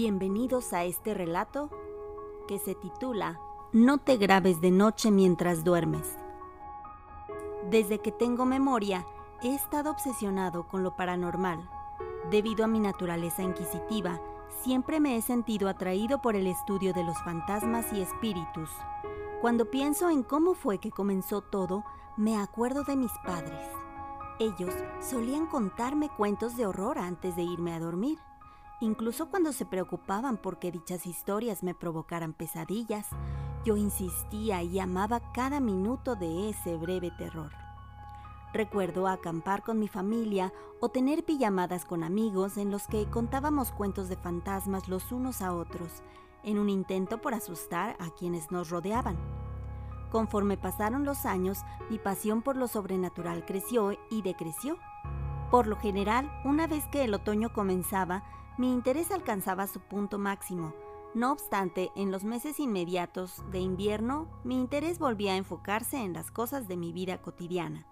Bienvenidos a este relato que se titula No te grabes de noche mientras duermes. Desde que tengo memoria, he estado obsesionado con lo paranormal. Debido a mi naturaleza inquisitiva, siempre me he sentido atraído por el estudio de los fantasmas y espíritus. Cuando pienso en cómo fue que comenzó todo, me acuerdo de mis padres. Ellos solían contarme cuentos de horror antes de irme a dormir. Incluso cuando se preocupaban porque dichas historias me provocaran pesadillas, yo insistía y amaba cada minuto de ese breve terror. Recuerdo acampar con mi familia o tener pijamadas con amigos en los que contábamos cuentos de fantasmas los unos a otros, en un intento por asustar a quienes nos rodeaban. Conforme pasaron los años, mi pasión por lo sobrenatural creció y decreció. Por lo general, una vez que el otoño comenzaba, mi interés alcanzaba su punto máximo. No obstante, en los meses inmediatos de invierno, mi interés volvía a enfocarse en las cosas de mi vida cotidiana.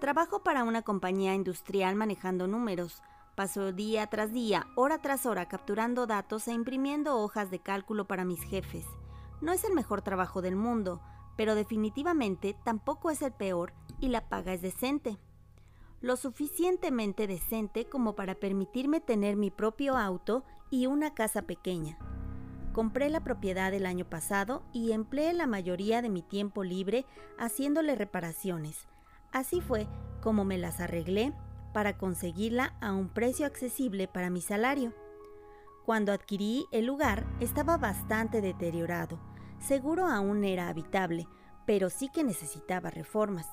Trabajo para una compañía industrial manejando números. Paso día tras día, hora tras hora, capturando datos e imprimiendo hojas de cálculo para mis jefes. No es el mejor trabajo del mundo, pero definitivamente tampoco es el peor y la paga es decente. Lo suficientemente decente como para permitirme tener mi propio auto y una casa pequeña. Compré la propiedad el año pasado y empleé la mayoría de mi tiempo libre haciéndole reparaciones Así fue como me las arreglé para conseguirla a un precio accesible para mi salario. Cuando adquirí el lugar estaba bastante deteriorado. Seguro aún era habitable, pero sí que necesitaba reformas.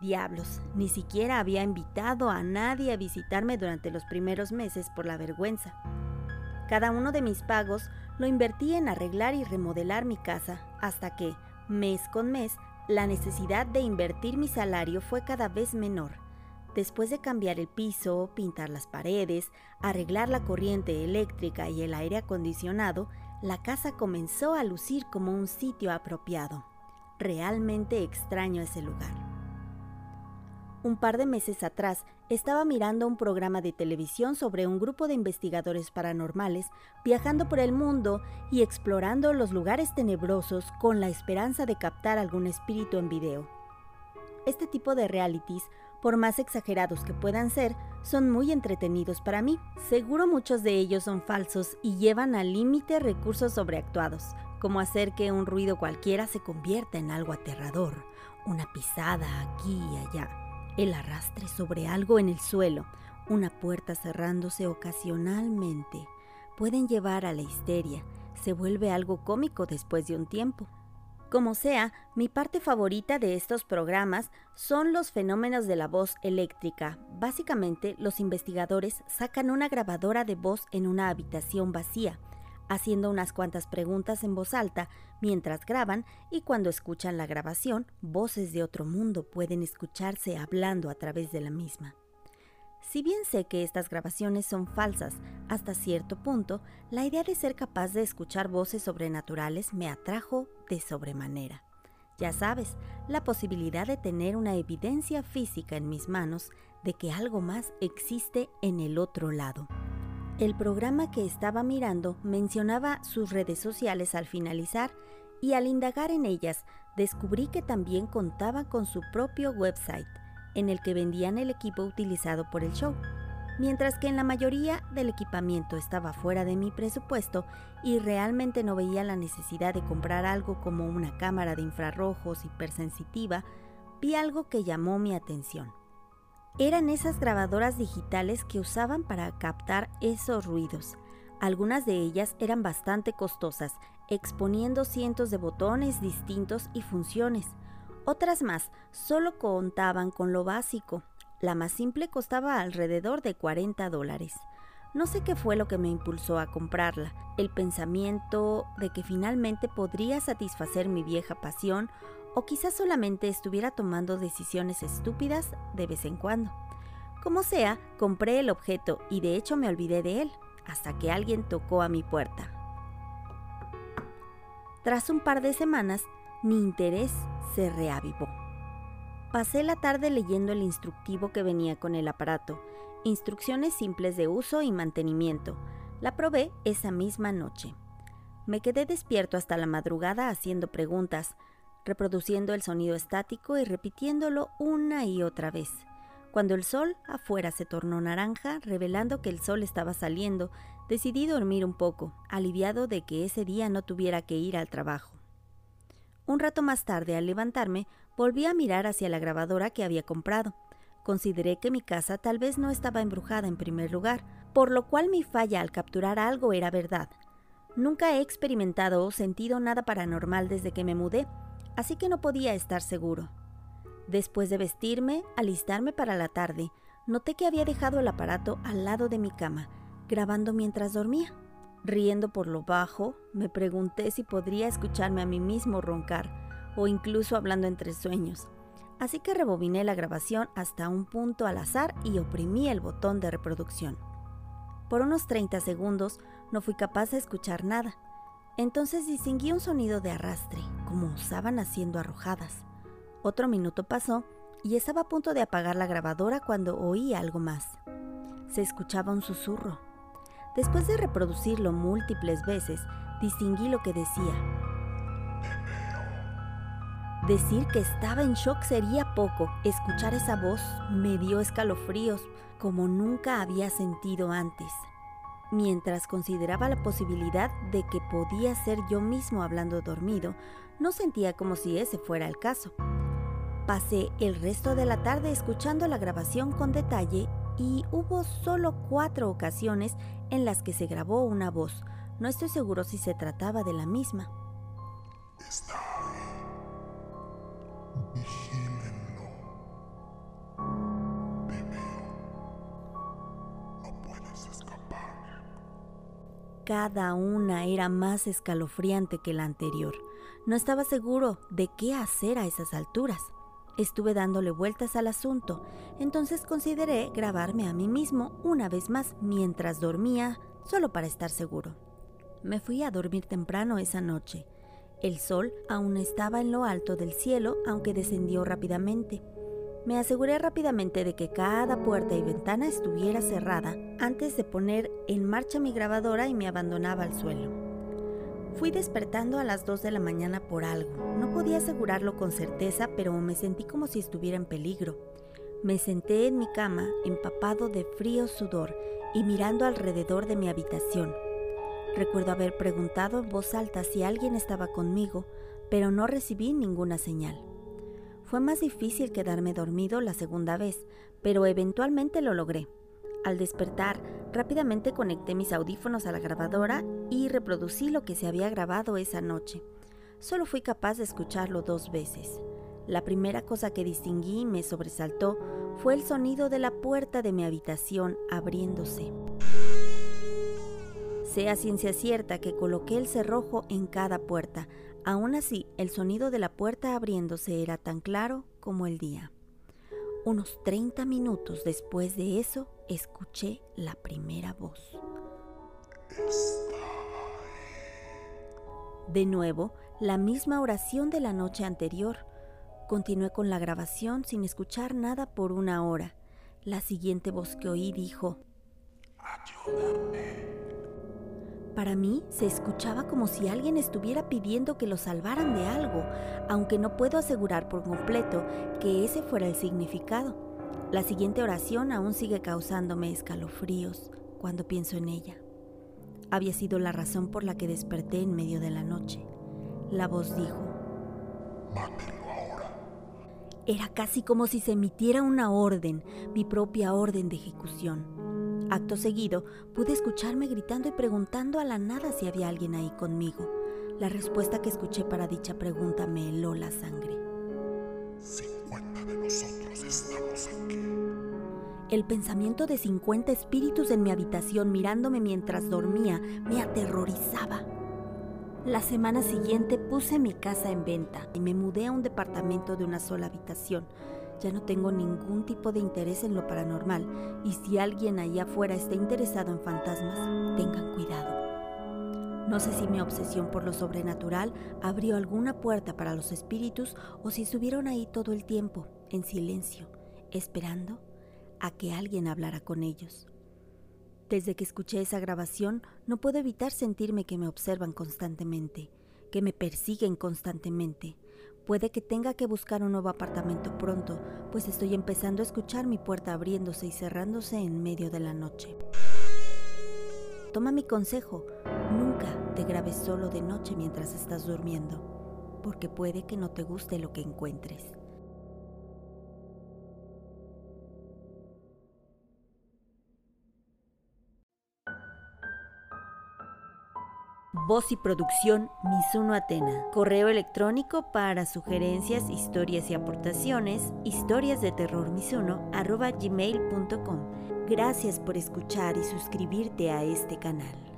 Diablos, ni siquiera había invitado a nadie a visitarme durante los primeros meses por la vergüenza. Cada uno de mis pagos lo invertí en arreglar y remodelar mi casa hasta que, mes con mes, la necesidad de invertir mi salario fue cada vez menor. Después de cambiar el piso, pintar las paredes, arreglar la corriente eléctrica y el aire acondicionado, la casa comenzó a lucir como un sitio apropiado. Realmente extraño ese lugar. Un par de meses atrás estaba mirando un programa de televisión sobre un grupo de investigadores paranormales viajando por el mundo y explorando los lugares tenebrosos con la esperanza de captar algún espíritu en video. Este tipo de realities, por más exagerados que puedan ser, son muy entretenidos para mí. Seguro muchos de ellos son falsos y llevan al límite recursos sobreactuados, como hacer que un ruido cualquiera se convierta en algo aterrador, una pisada aquí y allá el arrastre sobre algo en el suelo, una puerta cerrándose ocasionalmente, pueden llevar a la histeria. Se vuelve algo cómico después de un tiempo. Como sea, mi parte favorita de estos programas son los fenómenos de la voz eléctrica. Básicamente, los investigadores sacan una grabadora de voz en una habitación vacía haciendo unas cuantas preguntas en voz alta mientras graban y cuando escuchan la grabación, voces de otro mundo pueden escucharse hablando a través de la misma. Si bien sé que estas grabaciones son falsas hasta cierto punto, la idea de ser capaz de escuchar voces sobrenaturales me atrajo de sobremanera. Ya sabes, la posibilidad de tener una evidencia física en mis manos de que algo más existe en el otro lado. El programa que estaba mirando mencionaba sus redes sociales al finalizar y al indagar en ellas descubrí que también contaba con su propio website en el que vendían el equipo utilizado por el show. Mientras que en la mayoría del equipamiento estaba fuera de mi presupuesto y realmente no veía la necesidad de comprar algo como una cámara de infrarrojos hipersensitiva, vi algo que llamó mi atención eran esas grabadoras digitales que usaban para captar esos ruidos. Algunas de ellas eran bastante costosas, exponiendo cientos de botones distintos y funciones. Otras más solo contaban con lo básico. La más simple costaba alrededor de 40 dólares. No sé qué fue lo que me impulsó a comprarla, el pensamiento de que finalmente podría satisfacer mi vieja pasión o quizás solamente estuviera tomando decisiones estúpidas de vez en cuando. Como sea, compré el objeto y de hecho me olvidé de él, hasta que alguien tocó a mi puerta. Tras un par de semanas, mi interés se reavivó. Pasé la tarde leyendo el instructivo que venía con el aparato, instrucciones simples de uso y mantenimiento. La probé esa misma noche. Me quedé despierto hasta la madrugada haciendo preguntas, reproduciendo el sonido estático y repitiéndolo una y otra vez. Cuando el sol afuera se tornó naranja, revelando que el sol estaba saliendo, decidí dormir un poco, aliviado de que ese día no tuviera que ir al trabajo. Un rato más tarde, al levantarme, volví a mirar hacia la grabadora que había comprado. Consideré que mi casa tal vez no estaba embrujada en primer lugar, por lo cual mi falla al capturar algo era verdad. Nunca he experimentado o sentido nada paranormal desde que me mudé, así que no podía estar seguro. Después de vestirme, alistarme para la tarde, noté que había dejado el aparato al lado de mi cama grabando mientras dormía. Riendo por lo bajo, me pregunté si podría escucharme a mí mismo roncar o incluso hablando entre sueños. Así que rebobiné la grabación hasta un punto al azar y oprimí el botón de reproducción. Por unos 30 segundos no fui capaz de escuchar nada. Entonces distinguí un sonido de arrastre, como usaban haciendo arrojadas. Otro minuto pasó y estaba a punto de apagar la grabadora cuando oí algo más. Se escuchaba un susurro, Después de reproducirlo múltiples veces, distinguí lo que decía. Decir que estaba en shock sería poco. Escuchar esa voz me dio escalofríos como nunca había sentido antes. Mientras consideraba la posibilidad de que podía ser yo mismo hablando dormido, no sentía como si ese fuera el caso. Pasé el resto de la tarde escuchando la grabación con detalle y hubo solo cuatro ocasiones en las que se grabó una voz. No estoy seguro si se trataba de la misma. Está Cada una era más escalofriante que la anterior. No estaba seguro de qué hacer a esas alturas. Estuve dándole vueltas al asunto, entonces consideré grabarme a mí mismo una vez más mientras dormía, solo para estar seguro. Me fui a dormir temprano esa noche. El sol aún estaba en lo alto del cielo, aunque descendió rápidamente. Me aseguré rápidamente de que cada puerta y ventana estuviera cerrada antes de poner en marcha mi grabadora y me abandonaba al suelo. Fui despertando a las 2 de la mañana por algo. No podía asegurarlo con certeza, pero me sentí como si estuviera en peligro. Me senté en mi cama, empapado de frío sudor y mirando alrededor de mi habitación. Recuerdo haber preguntado en voz alta si alguien estaba conmigo, pero no recibí ninguna señal. Fue más difícil quedarme dormido la segunda vez, pero eventualmente lo logré. Al despertar, rápidamente conecté mis audífonos a la grabadora y reproducí lo que se había grabado esa noche. Solo fui capaz de escucharlo dos veces. La primera cosa que distinguí y me sobresaltó fue el sonido de la puerta de mi habitación abriéndose. Sea ciencia cierta que coloqué el cerrojo en cada puerta, aún así el sonido de la puerta abriéndose era tan claro como el día. Unos 30 minutos después de eso, escuché la primera voz. De nuevo, la misma oración de la noche anterior. Continué con la grabación sin escuchar nada por una hora. La siguiente voz que oí dijo, Ayúdame. Para mí se escuchaba como si alguien estuviera pidiendo que lo salvaran de algo, aunque no puedo asegurar por completo que ese fuera el significado. La siguiente oración aún sigue causándome escalofríos cuando pienso en ella. Había sido la razón por la que desperté en medio de la noche. La voz dijo, Mátelo ahora. Era casi como si se emitiera una orden, mi propia orden de ejecución. Acto seguido, pude escucharme gritando y preguntando a la nada si había alguien ahí conmigo. La respuesta que escuché para dicha pregunta me heló la sangre. 50 de nosotros estamos aquí. El pensamiento de 50 espíritus en mi habitación mirándome mientras dormía me aterrorizaba. La semana siguiente puse mi casa en venta y me mudé a un departamento de una sola habitación ya no tengo ningún tipo de interés en lo paranormal y si alguien allá afuera está interesado en fantasmas, tengan cuidado. No sé si mi obsesión por lo sobrenatural abrió alguna puerta para los espíritus o si estuvieron ahí todo el tiempo, en silencio, esperando a que alguien hablara con ellos. Desde que escuché esa grabación no puedo evitar sentirme que me observan constantemente, que me persiguen constantemente. Puede que tenga que buscar un nuevo apartamento pronto, pues estoy empezando a escuchar mi puerta abriéndose y cerrándose en medio de la noche. Toma mi consejo, nunca te grabes solo de noche mientras estás durmiendo, porque puede que no te guste lo que encuentres. Voz y producción Mizuno Atena. Correo electrónico para sugerencias, historias y aportaciones, historias de terror Gracias por escuchar y suscribirte a este canal.